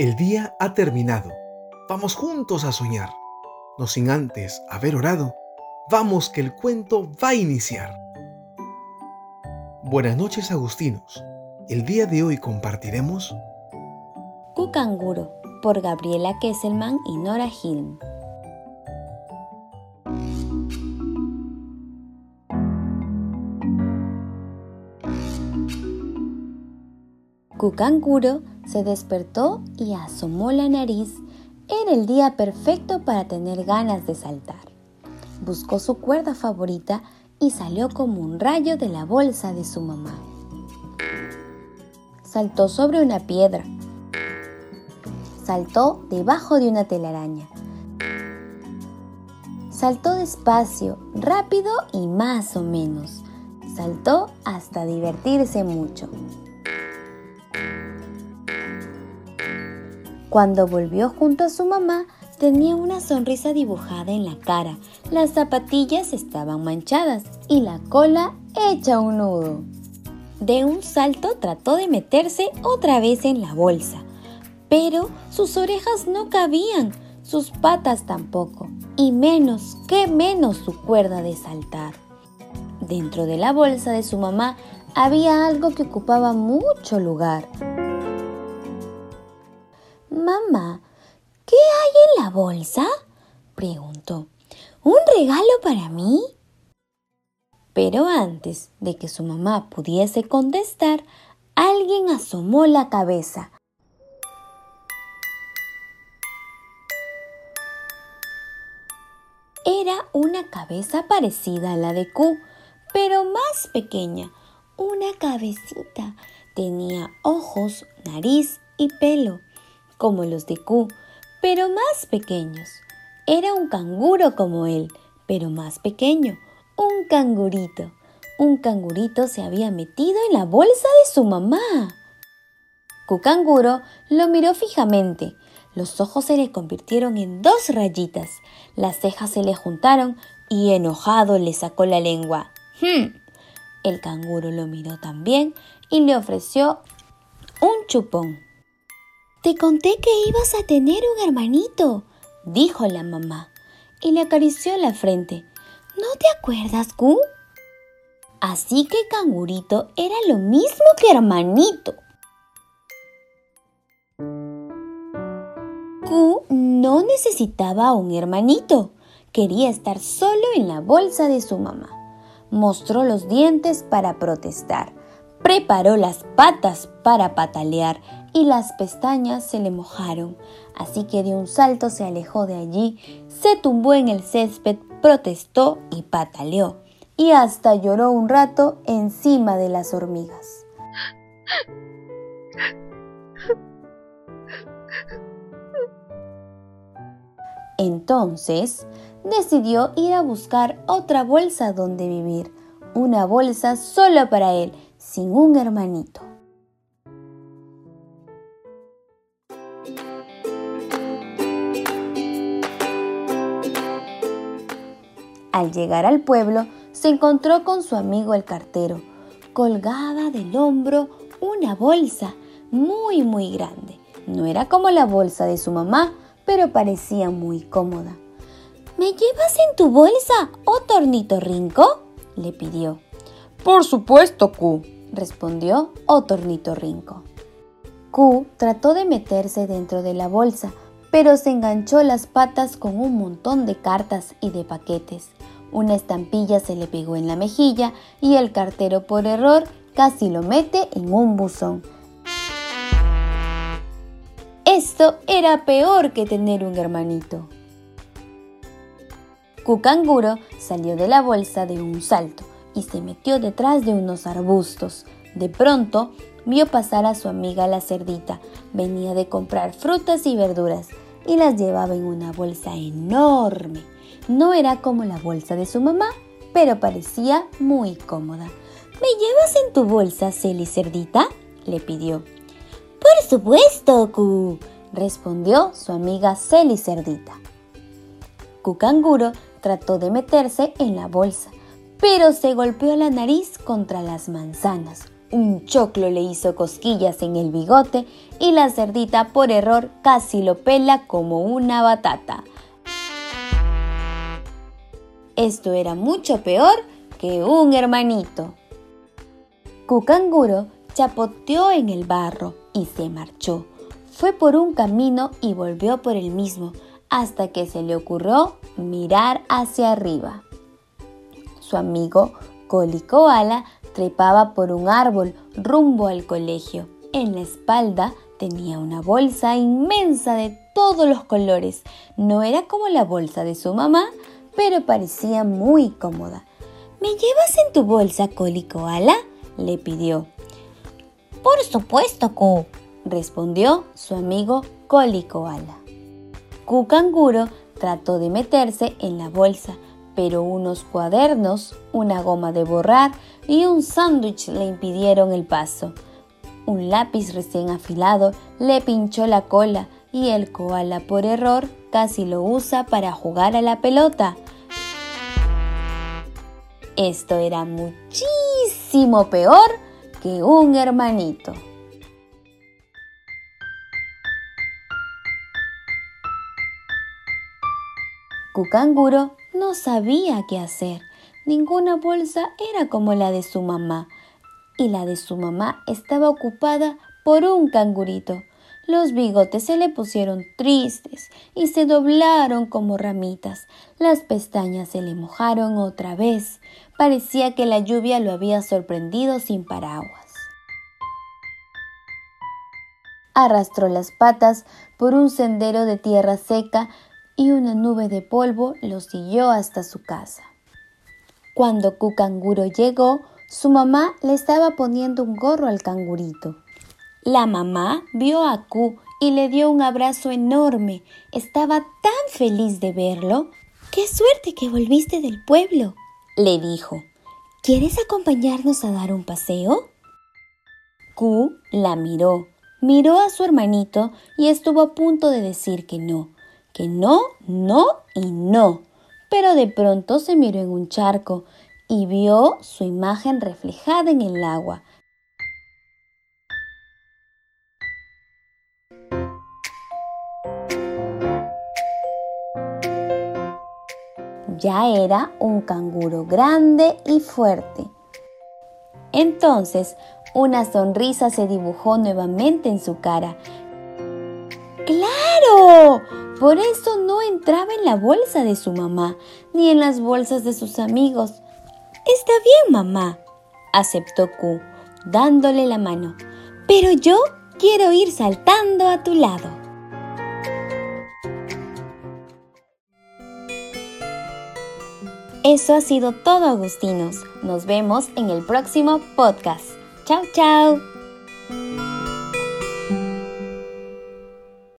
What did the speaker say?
El día ha terminado. Vamos juntos a soñar. No sin antes haber orado. Vamos que el cuento va a iniciar. Buenas noches Agustinos. El día de hoy compartiremos Cucanguro por Gabriela Kesselman y Nora Hilm. Cucanguro se despertó y asomó la nariz. Era el día perfecto para tener ganas de saltar. Buscó su cuerda favorita y salió como un rayo de la bolsa de su mamá. Saltó sobre una piedra. Saltó debajo de una telaraña. Saltó despacio, rápido y más o menos. Saltó hasta divertirse mucho. Cuando volvió junto a su mamá, tenía una sonrisa dibujada en la cara, las zapatillas estaban manchadas y la cola hecha un nudo. De un salto trató de meterse otra vez en la bolsa, pero sus orejas no cabían, sus patas tampoco, y menos, que menos su cuerda de saltar. Dentro de la bolsa de su mamá había algo que ocupaba mucho lugar. Mamá, ¿qué hay en la bolsa? preguntó. ¿Un regalo para mí? Pero antes de que su mamá pudiese contestar, alguien asomó la cabeza. Era una cabeza parecida a la de Q, pero más pequeña. Una cabecita. Tenía ojos, nariz y pelo como los de Q, pero más pequeños. Era un canguro como él, pero más pequeño, un cangurito. Un cangurito se había metido en la bolsa de su mamá. Cucanguro lo miró fijamente. Los ojos se le convirtieron en dos rayitas, las cejas se le juntaron y enojado le sacó la lengua. ¡Hmm! El canguro lo miró también y le ofreció un chupón. Te conté que ibas a tener un hermanito, dijo la mamá, y le acarició la frente. ¿No te acuerdas, Q? Así que cangurito era lo mismo que hermanito. Q no necesitaba un hermanito. Quería estar solo en la bolsa de su mamá. Mostró los dientes para protestar. Preparó las patas para patalear y las pestañas se le mojaron, así que de un salto se alejó de allí, se tumbó en el césped, protestó y pataleó, y hasta lloró un rato encima de las hormigas. Entonces decidió ir a buscar otra bolsa donde vivir, una bolsa solo para él, sin un hermanito. Al llegar al pueblo, se encontró con su amigo el cartero. Colgaba del hombro una bolsa muy muy grande. No era como la bolsa de su mamá, pero parecía muy cómoda. ¿Me llevas en tu bolsa, oh tornito rinco? le pidió. Por supuesto, Q, respondió oh tornito rinco. Q trató de meterse dentro de la bolsa, pero se enganchó las patas con un montón de cartas y de paquetes. Una estampilla se le pegó en la mejilla y el cartero por error casi lo mete en un buzón. Esto era peor que tener un hermanito. Cucanguro salió de la bolsa de un salto y se metió detrás de unos arbustos. De pronto vio pasar a su amiga la cerdita. Venía de comprar frutas y verduras y las llevaba en una bolsa enorme. No era como la bolsa de su mamá, pero parecía muy cómoda. ¿Me llevas en tu bolsa, Celi Cerdita? le pidió. Por supuesto, Cu, respondió su amiga Celi Cerdita. Cucanguro trató de meterse en la bolsa, pero se golpeó la nariz contra las manzanas. Un choclo le hizo cosquillas en el bigote y la cerdita por error casi lo pela como una batata. Esto era mucho peor que un hermanito. Cucanguro chapoteó en el barro y se marchó. Fue por un camino y volvió por el mismo hasta que se le ocurrió mirar hacia arriba. Su amigo Colicoala trepaba por un árbol rumbo al colegio. En la espalda tenía una bolsa inmensa de todos los colores. No era como la bolsa de su mamá, pero parecía muy cómoda. ¿Me llevas en tu bolsa, Colicoala? le pidió. Por supuesto, Cu, respondió su amigo Colicoala. Cu Canguro trató de meterse en la bolsa, pero unos cuadernos, una goma de borrar y un sándwich le impidieron el paso. Un lápiz recién afilado le pinchó la cola y el koala por error casi lo usa para jugar a la pelota. Esto era muchísimo peor que un hermanito. Cucanguro no sabía qué hacer. Ninguna bolsa era como la de su mamá y la de su mamá estaba ocupada por un cangurito. Los bigotes se le pusieron tristes y se doblaron como ramitas. Las pestañas se le mojaron otra vez. Parecía que la lluvia lo había sorprendido sin paraguas. Arrastró las patas por un sendero de tierra seca y una nube de polvo lo siguió hasta su casa. Cuando Cucanguro llegó, su mamá le estaba poniendo un gorro al cangurito. La mamá vio a Cu y le dio un abrazo enorme. Estaba tan feliz de verlo. ¡Qué suerte que volviste del pueblo! le dijo. ¿Quieres acompañarnos a dar un paseo? Q la miró, miró a su hermanito y estuvo a punto de decir que no, que no, no y no. Pero de pronto se miró en un charco y vio su imagen reflejada en el agua. ya era un canguro grande y fuerte. Entonces, una sonrisa se dibujó nuevamente en su cara. ¡Claro! Por eso no entraba en la bolsa de su mamá, ni en las bolsas de sus amigos. Está bien, mamá, aceptó Q, dándole la mano. Pero yo quiero ir saltando a tu lado. Eso ha sido todo, Agustinos. Nos vemos en el próximo podcast. Chao, chao.